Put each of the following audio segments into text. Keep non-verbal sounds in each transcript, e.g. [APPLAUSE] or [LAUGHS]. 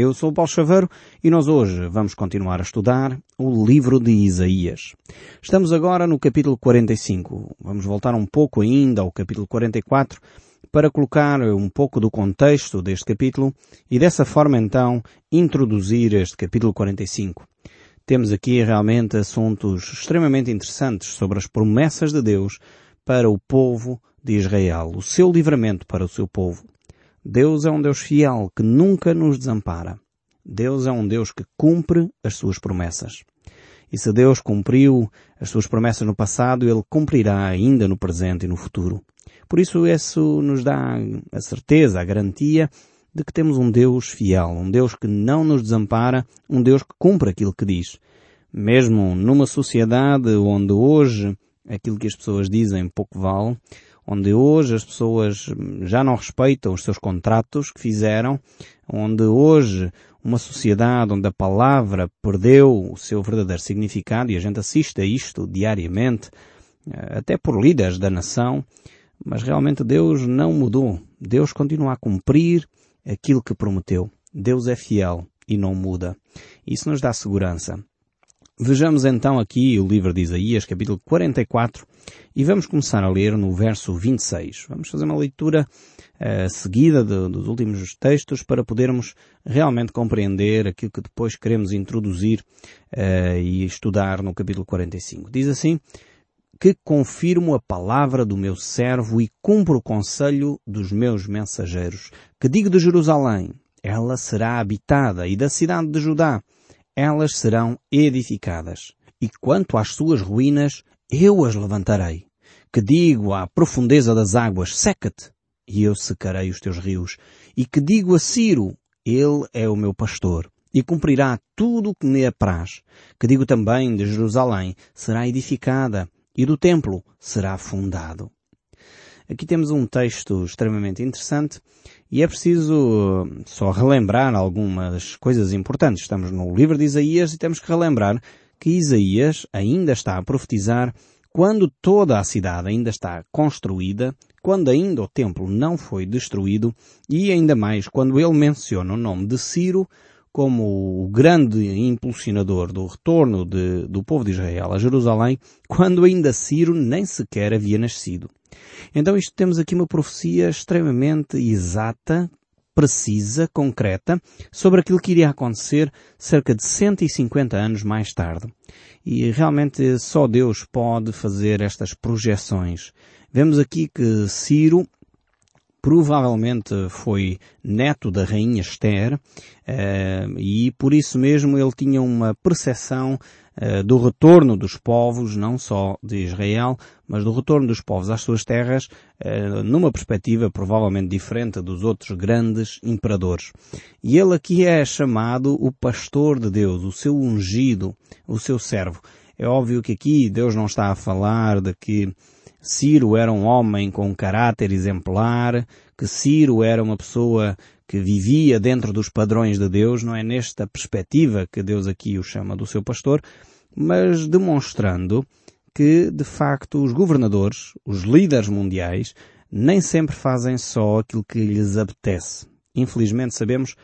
Eu sou o Paulo Chaveiro e nós hoje vamos continuar a estudar o livro de Isaías. Estamos agora no capítulo 45. Vamos voltar um pouco ainda ao capítulo 44 para colocar um pouco do contexto deste capítulo e dessa forma então introduzir este capítulo 45. Temos aqui realmente assuntos extremamente interessantes sobre as promessas de Deus para o povo de Israel, o seu livramento para o seu povo. Deus é um Deus fiel que nunca nos desampara. Deus é um Deus que cumpre as suas promessas. E se Deus cumpriu as suas promessas no passado, Ele cumprirá ainda no presente e no futuro. Por isso isso nos dá a certeza, a garantia de que temos um Deus fiel, um Deus que não nos desampara, um Deus que cumpre aquilo que diz. Mesmo numa sociedade onde hoje aquilo que as pessoas dizem pouco vale, onde hoje as pessoas já não respeitam os seus contratos que fizeram, onde hoje uma sociedade onde a palavra perdeu o seu verdadeiro significado e a gente assiste a isto diariamente, eh, até por líderes da nação, mas realmente Deus não mudou. Deus continua a cumprir aquilo que prometeu. Deus é fiel e não muda. Isso nos dá segurança. Vejamos então aqui o livro de Isaías, capítulo 44, e vamos começar a ler no verso 26. Vamos fazer uma leitura uh, seguida de, dos últimos textos para podermos realmente compreender aquilo que depois queremos introduzir uh, e estudar no capítulo 45. Diz assim, que confirmo a palavra do meu servo e cumpro o conselho dos meus mensageiros, que digo de Jerusalém, ela será habitada, e da cidade de Judá, elas serão edificadas. E quanto às suas ruínas, eu as levantarei. Que digo à profundeza das águas, seca-te, e eu secarei os teus rios. E que digo a Ciro, ele é o meu pastor, e cumprirá tudo o que me apraz. Que digo também de Jerusalém, será edificada, e do templo será fundado. Aqui temos um texto extremamente interessante e é preciso só relembrar algumas coisas importantes. Estamos no livro de Isaías e temos que relembrar que Isaías ainda está a profetizar quando toda a cidade ainda está construída, quando ainda o templo não foi destruído e ainda mais quando ele menciona o nome de Ciro como o grande impulsionador do retorno de, do povo de Israel a Jerusalém, quando ainda Ciro nem sequer havia nascido. Então isto temos aqui uma profecia extremamente exata, precisa, concreta, sobre aquilo que iria acontecer cerca de 150 anos mais tarde. E realmente só Deus pode fazer estas projeções. Vemos aqui que Ciro provavelmente foi neto da rainha Esther eh, e por isso mesmo ele tinha uma percepção do retorno dos povos, não só de Israel, mas do retorno dos povos às suas terras, eh, numa perspectiva provavelmente diferente dos outros grandes imperadores. E ele aqui é chamado o pastor de Deus, o seu ungido, o seu servo. É óbvio que aqui Deus não está a falar de que Ciro era um homem com um caráter exemplar, que Ciro era uma pessoa que vivia dentro dos padrões de Deus, não é nesta perspectiva que Deus aqui o chama do seu pastor, mas demonstrando que, de facto, os governadores, os líderes mundiais, nem sempre fazem só aquilo que lhes apetece. Infelizmente sabemos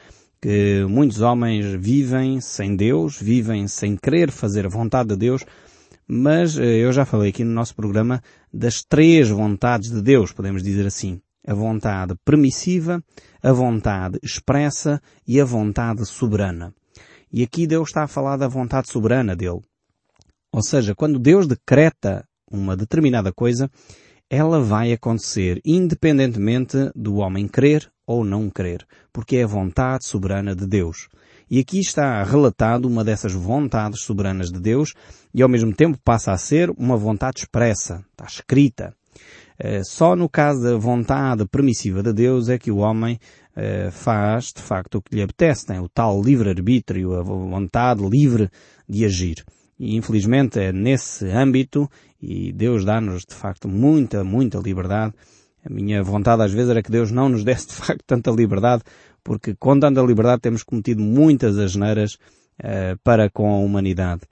que muitos homens vivem sem Deus, vivem sem querer fazer a vontade de Deus, mas eh, eu já falei aqui no nosso programa das três vontades de Deus, podemos dizer assim. A vontade permissiva, a vontade expressa e a vontade soberana. E aqui Deus está a falar da vontade soberana dele. Ou seja, quando Deus decreta uma determinada coisa, ela vai acontecer independentemente do homem crer ou não crer, porque é a vontade soberana de Deus. E aqui está relatado uma dessas vontades soberanas de Deus e ao mesmo tempo passa a ser uma vontade expressa, está escrita. Eh, só no caso da vontade permissiva de Deus é que o homem eh, faz de facto o que lhe apetece, tem o tal livre-arbítrio, a vontade livre de agir. E infelizmente é nesse âmbito, e Deus dá-nos de facto muita, muita liberdade. A minha vontade às vezes era que Deus não nos desse de facto tanta liberdade, porque com tanta liberdade temos cometido muitas asneiras uh, para com a humanidade.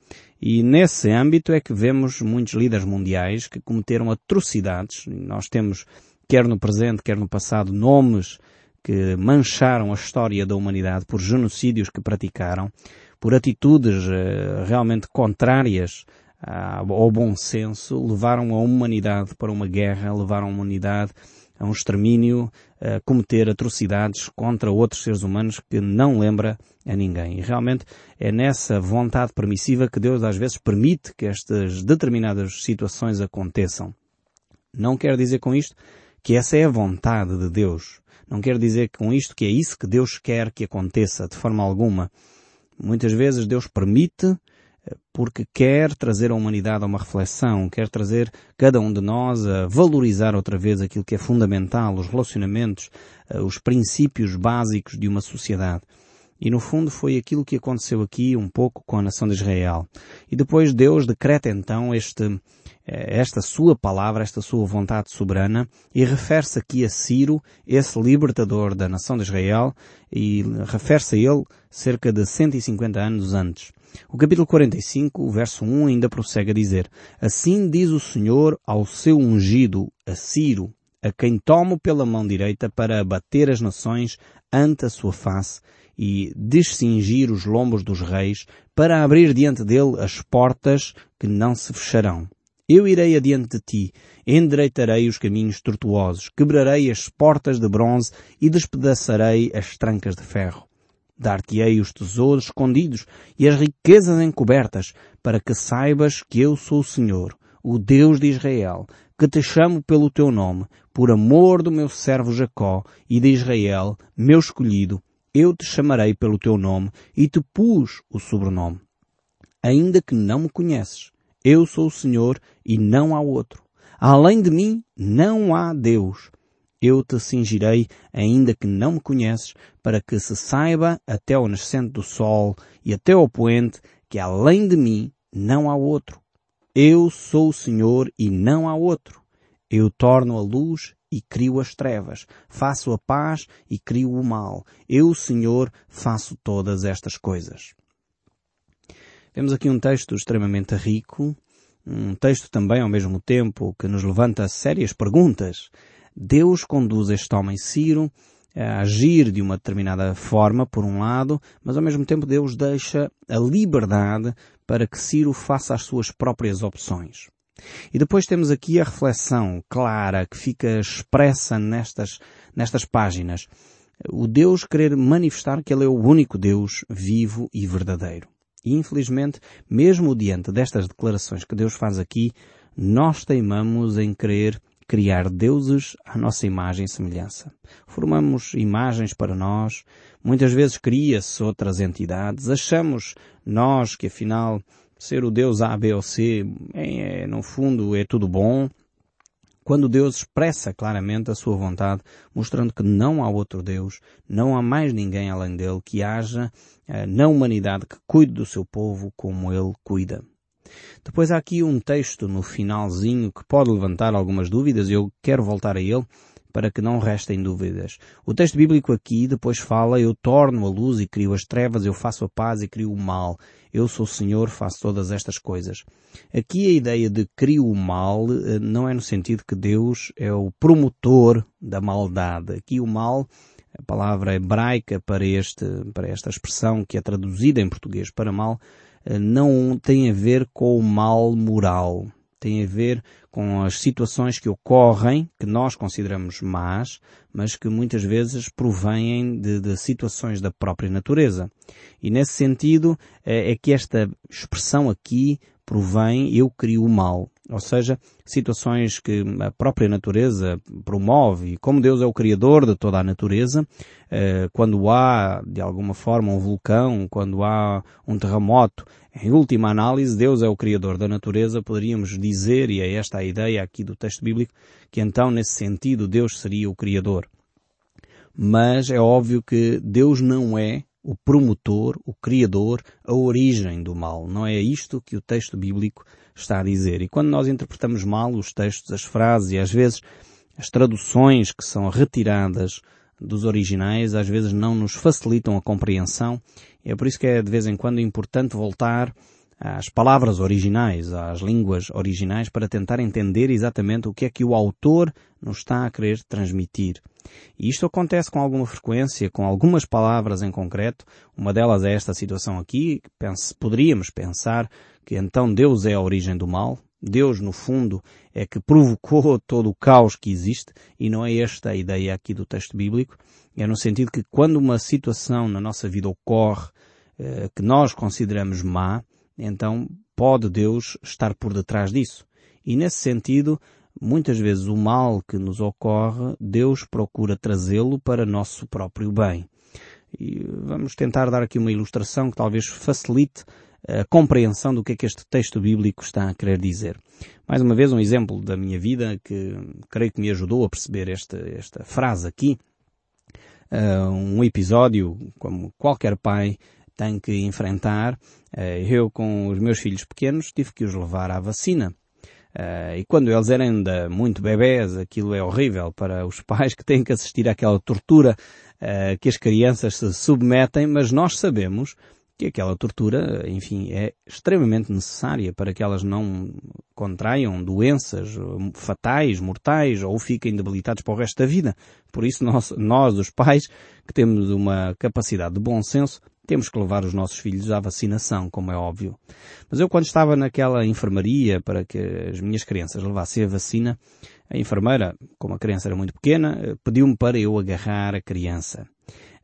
E nesse âmbito é que vemos muitos líderes mundiais que cometeram atrocidades. Nós temos, quer no presente, quer no passado, nomes que mancharam a história da humanidade por genocídios que praticaram, por atitudes uh, realmente contrárias ao bom senso, levaram a humanidade para uma guerra, levaram a humanidade a um extermínio, a cometer atrocidades contra outros seres humanos que não lembra a ninguém. E realmente é nessa vontade permissiva que Deus às vezes permite que estas determinadas situações aconteçam. Não quer dizer com isto que essa é a vontade de Deus. Não quer dizer com isto que é isso que Deus quer que aconteça, de forma alguma. Muitas vezes Deus permite porque quer trazer a humanidade a uma reflexão, quer trazer cada um de nós a valorizar outra vez aquilo que é fundamental, os relacionamentos, eh, os princípios básicos de uma sociedade. E no fundo foi aquilo que aconteceu aqui um pouco com a nação de Israel. E depois Deus decreta então este, eh, esta sua palavra, esta sua vontade soberana e refere-se aqui a Ciro, esse libertador da nação de Israel, e refere-se a ele cerca de 150 anos antes. O capítulo 45, o verso 1 ainda prossegue a dizer, Assim diz o Senhor ao seu ungido, a Ciro, a quem tomo pela mão direita para abater as nações ante a sua face e descingir os lombos dos reis, para abrir diante dele as portas que não se fecharão. Eu irei adiante de ti, endireitarei os caminhos tortuosos, quebrarei as portas de bronze e despedaçarei as trancas de ferro. Dar-te-ei os tesouros escondidos e as riquezas encobertas, para que saibas que eu sou o Senhor, o Deus de Israel, que te chamo pelo teu nome, por amor do meu servo Jacó e de Israel, meu escolhido, eu te chamarei pelo teu nome e te pus o sobrenome. Ainda que não me conheces, eu sou o Senhor e não há outro. Além de mim não há Deus eu te cingirei, ainda que não me conheces, para que se saiba até ao nascente do sol e até ao poente que além de mim não há outro. Eu sou o Senhor e não há outro. Eu torno a luz e crio as trevas. Faço a paz e crio o mal. Eu, Senhor, faço todas estas coisas. Temos aqui um texto extremamente rico, um texto também ao mesmo tempo que nos levanta sérias perguntas Deus conduz este homem Ciro a agir de uma determinada forma, por um lado, mas ao mesmo tempo Deus deixa a liberdade para que Ciro faça as suas próprias opções. E depois temos aqui a reflexão clara que fica expressa nestas, nestas páginas. O Deus querer manifestar que Ele é o único Deus vivo e verdadeiro. E infelizmente, mesmo diante destas declarações que Deus faz aqui, nós teimamos em querer criar deuses à nossa imagem e semelhança. Formamos imagens para nós, muitas vezes cria-se outras entidades, achamos nós que afinal ser o Deus A, B ou C, é, é, no fundo é tudo bom, quando Deus expressa claramente a sua vontade, mostrando que não há outro Deus, não há mais ninguém além dele que haja eh, na humanidade que cuide do seu povo como ele cuida. Depois há aqui um texto no finalzinho que pode levantar algumas dúvidas e eu quero voltar a ele para que não restem dúvidas. O texto bíblico aqui depois fala, eu torno a luz e crio as trevas, eu faço a paz e crio o mal. Eu sou o Senhor, faço todas estas coisas. Aqui a ideia de crio o mal eh, não é no sentido que Deus é o promotor da maldade. Aqui o mal, a palavra hebraica para este, para esta expressão que é traduzida em português para mal, não tem a ver com o mal moral. Tem a ver com as situações que ocorrem, que nós consideramos más, mas que muitas vezes provêm de, de situações da própria natureza. E nesse sentido é, é que esta expressão aqui provém eu crio o mal. Ou seja, situações que a própria natureza promove. E como Deus é o Criador de toda a natureza, eh, quando há, de alguma forma, um vulcão, quando há um terremoto, em última análise, Deus é o Criador da natureza, poderíamos dizer, e é esta a ideia aqui do texto bíblico, que então, nesse sentido, Deus seria o Criador. Mas é óbvio que Deus não é o promotor, o criador, a origem do mal. Não é isto que o texto bíblico está a dizer. E quando nós interpretamos mal os textos, as frases e às vezes as traduções que são retiradas dos originais, às vezes não nos facilitam a compreensão. É por isso que é de vez em quando importante voltar às palavras originais, às línguas originais, para tentar entender exatamente o que é que o autor nos está a querer transmitir. E isto acontece com alguma frequência, com algumas palavras em concreto. Uma delas é esta situação aqui. Pense, poderíamos pensar que então Deus é a origem do mal. Deus, no fundo, é que provocou [LAUGHS] todo o caos que existe e não é esta a ideia aqui do texto bíblico. É no sentido que quando uma situação na nossa vida ocorre eh, que nós consideramos má, então pode Deus estar por detrás disso. E nesse sentido, muitas vezes o mal que nos ocorre, Deus procura trazê-lo para nosso próprio bem. E vamos tentar dar aqui uma ilustração que talvez facilite a compreensão do que é que este texto bíblico está a querer dizer. Mais uma vez um exemplo da minha vida que creio que me ajudou a perceber esta, esta frase aqui. Uh, um episódio, como qualquer pai tem que enfrentar. Uh, eu com os meus filhos pequenos tive que os levar à vacina. Uh, e quando eles eram ainda muito bebés, aquilo é horrível para os [LAUGHS] pais que têm que assistir àquela tortura uh, que as crianças se submetem, mas nós sabemos que aquela tortura, enfim, é extremamente necessária para que elas não contraiam doenças fatais, mortais ou fiquem debilitados para o resto da vida. Por isso nós, nós, os pais, que temos uma capacidade de bom senso, temos que levar os nossos filhos à vacinação, como é óbvio. Mas eu quando estava naquela enfermaria para que as minhas crianças levassem a vacina, a enfermeira, como a criança era muito pequena, pediu-me para eu agarrar a criança.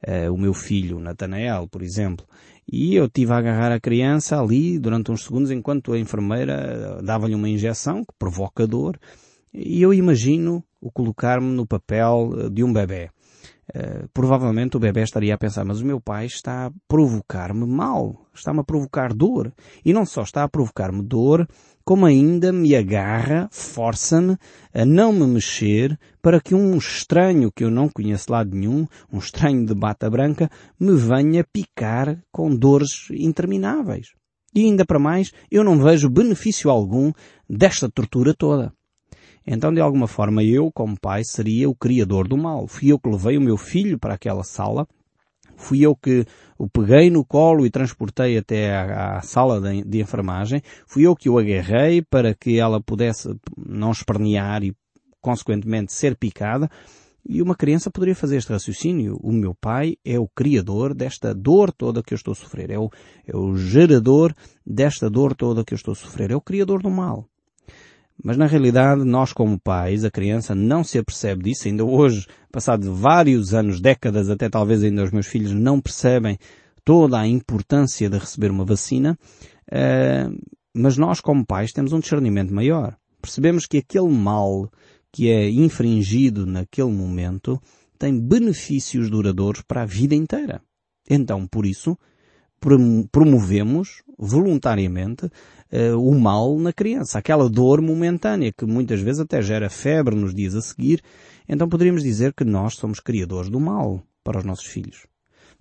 Uh, o meu filho, Natanael, por exemplo. E eu tive a agarrar a criança ali durante uns segundos enquanto a enfermeira dava-lhe uma injeção que provoca dor. E eu imagino o colocar-me no papel eh, de um bebê. Uh, provavelmente o bebê estaria a pensar, mas o meu pai está a provocar-me mal, está-me a provocar dor. E não só está a provocar-me dor, como ainda me agarra, força-me a não me mexer para que um estranho que eu não conheço lado nenhum, um estranho de bata branca, me venha picar com dores intermináveis. E ainda para mais, eu não vejo benefício algum desta tortura toda. Então, de alguma forma, eu, como pai, seria o criador do mal. Fui eu que levei o meu filho para aquela sala, fui eu que o peguei no colo e transportei até à, à sala de, de, enfermagem, fui eu que o agarrei para que ela pudesse não espernear e, consequentemente, ser picada. E uma criança poderia fazer este raciocínio. O meu pai é o criador desta dor toda que eu estou a sofrer. É o, é o gerador desta dor toda que eu estou a sofrer. É o criador do mal. Mas na realidade, nós como pais, a criança não se apercebe disso. Ainda hoje, passado vários anos, décadas, até talvez ainda os meus filhos não percebem toda a importância de receber uma vacina. Uh, mas nós como pais temos um discernimento maior. Percebemos que aquele mal que é infringido naquele momento tem benefícios duradouros para a vida inteira. Então, por isso, promovemos voluntariamente uh, o mal na criança, aquela dor momentânea que muitas vezes até gera febre nos dias a seguir. Então poderíamos dizer que nós somos criadores do mal para os nossos filhos.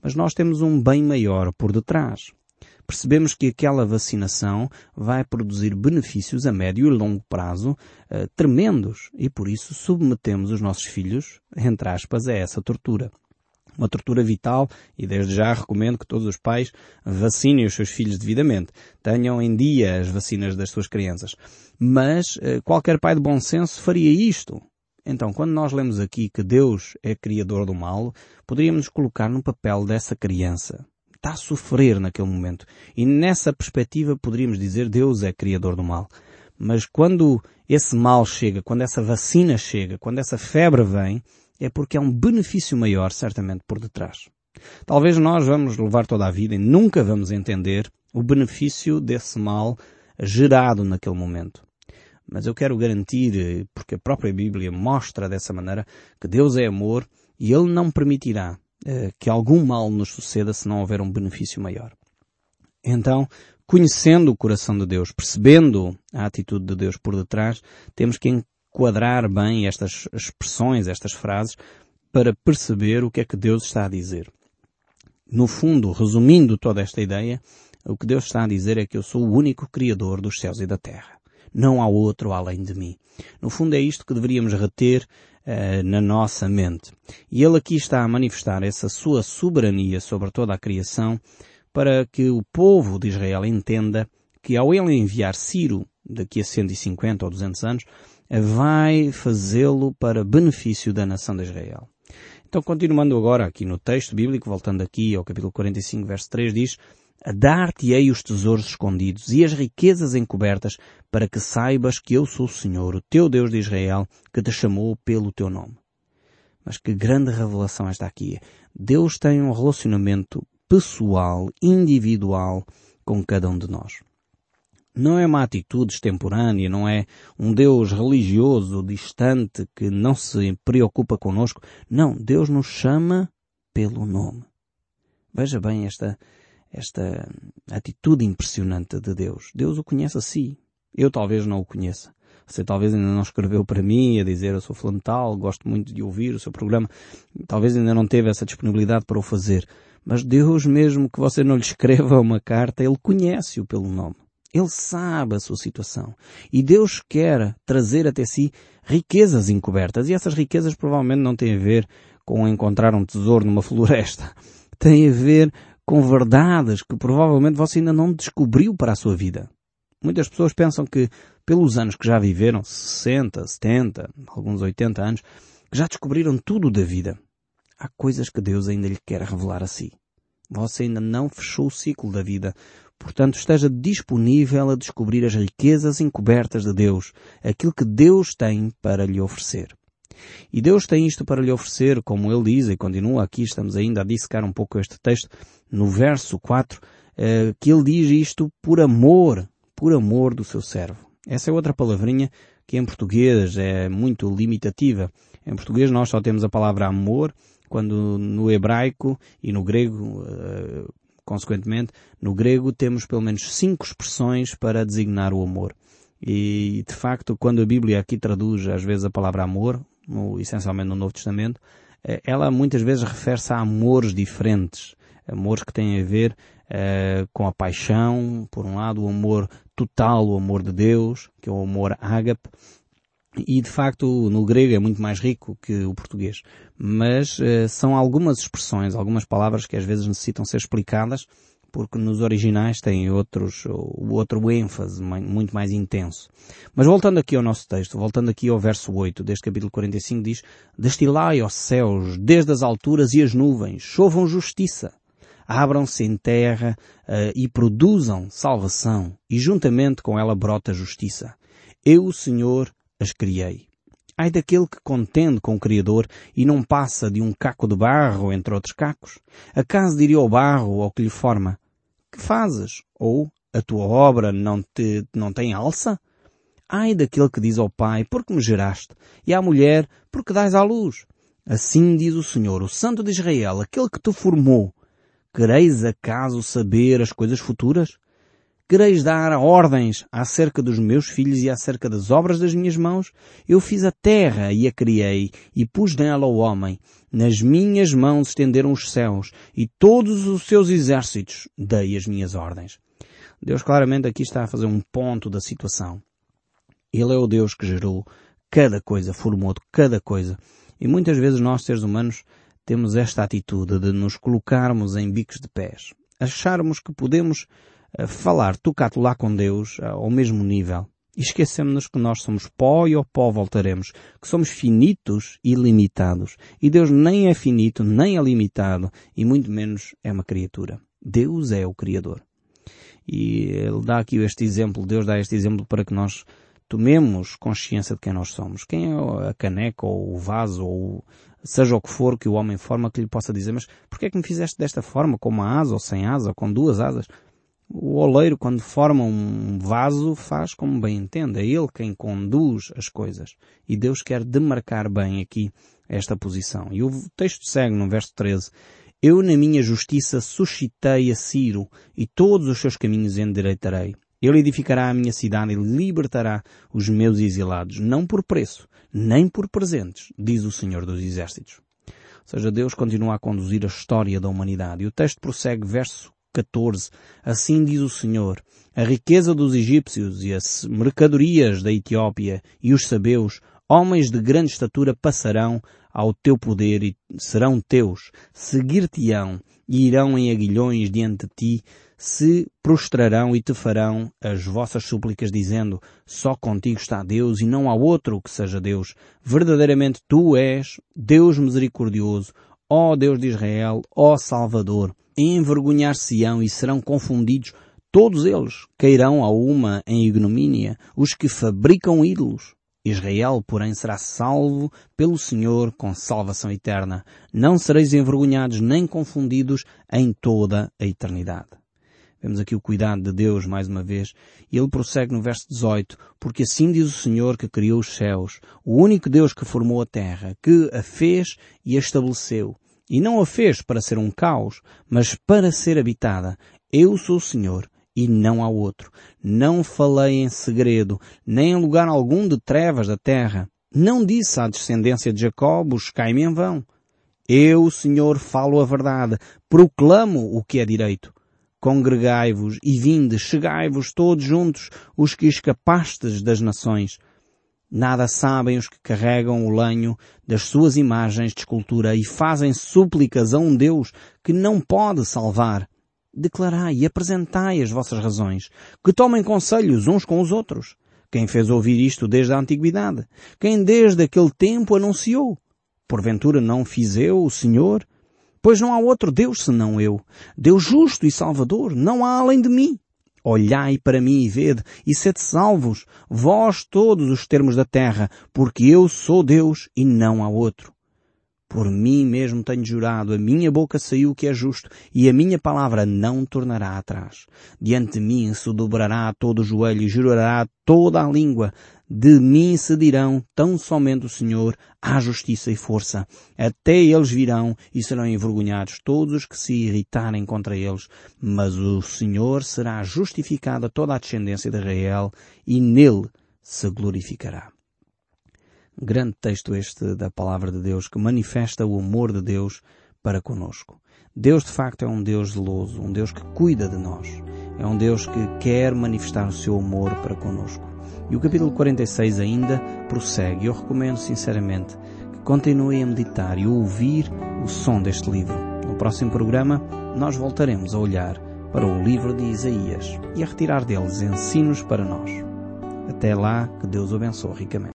Mas nós temos um bem maior por detrás. Percebemos que aquela vacinação vai produzir benefícios a médio e longo prazo uh, tremendos e por isso submetemos os nossos filhos, entre aspas, a essa tortura uma tortura vital e desde já recomendo que todos os pais vacinem os seus filhos devidamente. Tenham em dia as vacinas das suas crianças. Mas eh, qualquer pai de bom senso faria isto. Então, quando nós lemos aqui que Deus é criador do mal, poderíamos nos colocar no papel dessa criança. Está a sofrer naquele momento. E nessa perspectiva poderíamos dizer Deus é criador do mal. Mas quando esse mal chega, quando essa vacina chega, quando essa febre vem, é porque há um benefício maior certamente por detrás. Talvez nós vamos levar toda a vida e nunca vamos entender o benefício desse mal gerado naquele momento. Mas eu quero garantir, porque a própria Bíblia mostra dessa maneira, que Deus é amor e Ele não permitirá eh, que algum mal nos suceda se não houver um benefício maior. Então, conhecendo o coração de Deus, percebendo a atitude de Deus por detrás, temos que quadrar bem estas expressões, estas frases, para perceber o que é que Deus está a dizer. No fundo, resumindo toda esta ideia, o que Deus está a dizer é que eu sou o único Criador dos céus e da terra. Não há outro além de mim. No fundo é isto que deveríamos reter uh, na nossa mente. E Ele aqui está a manifestar essa sua soberania sobre toda a criação para que o povo de Israel entenda que ao Ele enviar Ciro, daqui a 150 ou 200 anos, vai fazê-lo para benefício da nação de Israel. Então, continuando agora aqui no texto bíblico, voltando aqui ao capítulo 45, verso 3, diz a dar-te-ei os tesouros escondidos e as riquezas encobertas, para que saibas que eu sou o Senhor, o teu Deus de Israel, que te chamou pelo teu nome. Mas que grande revelação esta aqui. Deus tem um relacionamento pessoal, individual, com cada um de nós. Não é uma atitude extemporânea, não é um Deus religioso, distante, que não se preocupa conosco. Não, Deus nos chama pelo nome. Veja bem esta, esta atitude impressionante de Deus. Deus o conhece a si. Eu talvez não o conheça. Você talvez ainda não escreveu para mim a dizer eu sou fulano tal, gosto muito de ouvir o seu programa. Talvez ainda não teve essa disponibilidade para o fazer. Mas Deus, mesmo que você não lhe escreva uma carta, Ele conhece-o pelo nome. Ele sabe a sua situação. E Deus quer trazer até si riquezas encobertas. E essas riquezas provavelmente não têm a ver com encontrar um tesouro numa [LAUGHS] floresta. Tem a ver com verdades que provavelmente você ainda não descobriu para a sua vida. Muitas pessoas pensam que, pelos anos que já viveram, 60, 70, alguns 80 anos, já descobriram tudo da vida. Há coisas que Deus ainda lhe quer revelar a si. Você ainda não fechou o ciclo da vida. Portanto, esteja disponível a descobrir as riquezas encobertas de Deus, aquilo que Deus tem para lhe oferecer. E Deus tem isto para lhe oferecer, como ele diz, e continua aqui, estamos ainda a dissecar um pouco este texto, no verso 4, eh, que ele diz isto por amor, por amor do seu servo. Essa é outra palavrinha que em português é muito limitativa. Em português nós só temos a palavra amor, quando no hebraico e no grego, eh, consequentemente, no grego temos pelo menos cinco expressões para designar o amor. E, de facto, quando a Bíblia aqui traduz às vezes a palavra amor, no, essencialmente no Novo Testamento, eh, ela muitas vezes refere-se a amores diferentes. Amores que têm a ver uh, com a paixão, por um lado, o amor total, o amor de Deus, que é o amor ágape, e de facto no grego é muito mais rico que o português. Mas uh, são algumas expressões, algumas palavras que às vezes necessitam ser explicadas porque nos originais têm outros, outro ênfase muito mais intenso. Mas voltando aqui ao nosso texto, voltando aqui ao verso 8 deste capítulo 45 diz, Destilai, os céus, desde as alturas e as nuvens, chovam justiça. Abram-se em terra uh, e produzam salvação, e juntamente com ela brota justiça. Eu, o Senhor, as criei. Ai daquele que contende com o Criador e não passa de um caco de barro entre outros cacos? Acaso diria ao barro ao que lhe forma, que fazes? Ou a tua obra não te, não tem alça? Ai daquele que diz ao pai, porque me geraste, e à mulher, porque dás à luz. Assim diz o Senhor, o Santo de Israel, aquele que te formou. Quereis acaso saber as coisas futuras? Quereis dar ordens acerca dos meus filhos e acerca das obras das minhas mãos? Eu fiz a terra e a criei, e pus nela o homem. Nas minhas mãos estenderam os céus, e todos os seus exércitos dei as minhas ordens. Deus claramente aqui está a fazer um ponto da situação. Ele é o Deus que gerou cada coisa, formou cada coisa. E muitas vezes nós, seres humanos, temos esta atitude de nos colocarmos em bicos de pés. Acharmos que podemos falar tocato lá com Deus ao mesmo nível. E esquecemos-nos que nós somos pó e ao pó voltaremos, que somos finitos e limitados. E Deus nem é finito, nem é limitado, e muito menos é uma criatura. Deus é o Criador. E Ele dá aqui este exemplo, Deus dá este exemplo para que nós tomemos consciência de quem nós somos. Quem é a caneca ou o vaso ou seja o que for que o homem forma que lhe possa dizer, mas porquê é que me fizeste desta forma, com uma asa ou sem asa, ou com duas asas? O oleiro, quando forma um vaso, faz como bem entende. É ele quem conduz as coisas. E Deus quer demarcar bem aqui esta posição. E o texto segue no verso 13. Eu na minha justiça suscitei a Ciro e todos os seus caminhos endireitarei. Ele edificará a minha cidade e libertará os meus exilados, não por preço, nem por presentes, diz o Senhor dos Exércitos. Ou seja, Deus continua a conduzir a história da humanidade. E o texto prossegue, verso 14. Assim diz o Senhor, a riqueza dos egípcios e as mercadorias da Etiópia e os sabeus, homens de grande estatura passarão, ao teu poder e serão teus, seguir-te-ão e irão em aguilhões diante de ti, se prostrarão e te farão as vossas súplicas dizendo, só contigo está Deus e não há outro que seja Deus. Verdadeiramente tu és Deus misericordioso, ó Deus de Israel, ó Salvador. Envergonhar-se-ão e serão confundidos todos eles, cairão a uma em ignomínia, os que fabricam ídolos. Israel, porém, será salvo pelo Senhor com salvação eterna. Não sereis envergonhados nem confundidos em toda a eternidade. Vemos aqui o cuidado de Deus mais uma vez. E ele prossegue no verso 18. Porque assim diz o Senhor que criou os céus, o único Deus que formou a terra, que a fez e a estabeleceu. E não a fez para ser um caos, mas para ser habitada. Eu sou o Senhor e não há outro. Não falei em segredo, nem em lugar algum de trevas da terra. Não disse à descendência de Jacó, buscai-me em vão. Eu, Senhor, falo a verdade, proclamo o que é direito. Congregai-vos e vinde, chegai-vos todos juntos, os que escapastes das nações. Nada sabem os que carregam o lenho das suas imagens de escultura e fazem súplicas a um Deus que não pode salvar. Declarai e apresentai as vossas razões, que tomem conselhos uns com os outros. Quem fez ouvir isto desde a antiguidade? Quem desde aquele tempo anunciou? Porventura não fiz eu, o Senhor? Pois não há outro Deus senão eu. Deus justo e salvador, não há além de mim. Olhai para mim e vede, e sede salvos, vós todos os termos da terra, porque eu sou Deus e não há outro. Por mim mesmo tenho jurado, a minha boca saiu o que é justo, e a minha palavra não tornará atrás. Diante de mim se dobrará todo o joelho e jurará toda a língua. De mim se dirão, tão somente o Senhor, há justiça e força. Até eles virão e serão envergonhados todos os que se irritarem contra eles. Mas o Senhor será justificado a toda a descendência de Israel, e nele se glorificará. Grande texto este da palavra de Deus que manifesta o amor de Deus para conosco. Deus de facto é um Deus zeloso, um Deus que cuida de nós. É um Deus que quer manifestar o seu amor para conosco. E o capítulo 46 ainda prossegue. Eu recomendo sinceramente que continuem a meditar e a ouvir o som deste livro. No próximo programa nós voltaremos a olhar para o livro de Isaías e a retirar deles ensinos para nós. Até lá, que Deus o abençoe ricamente.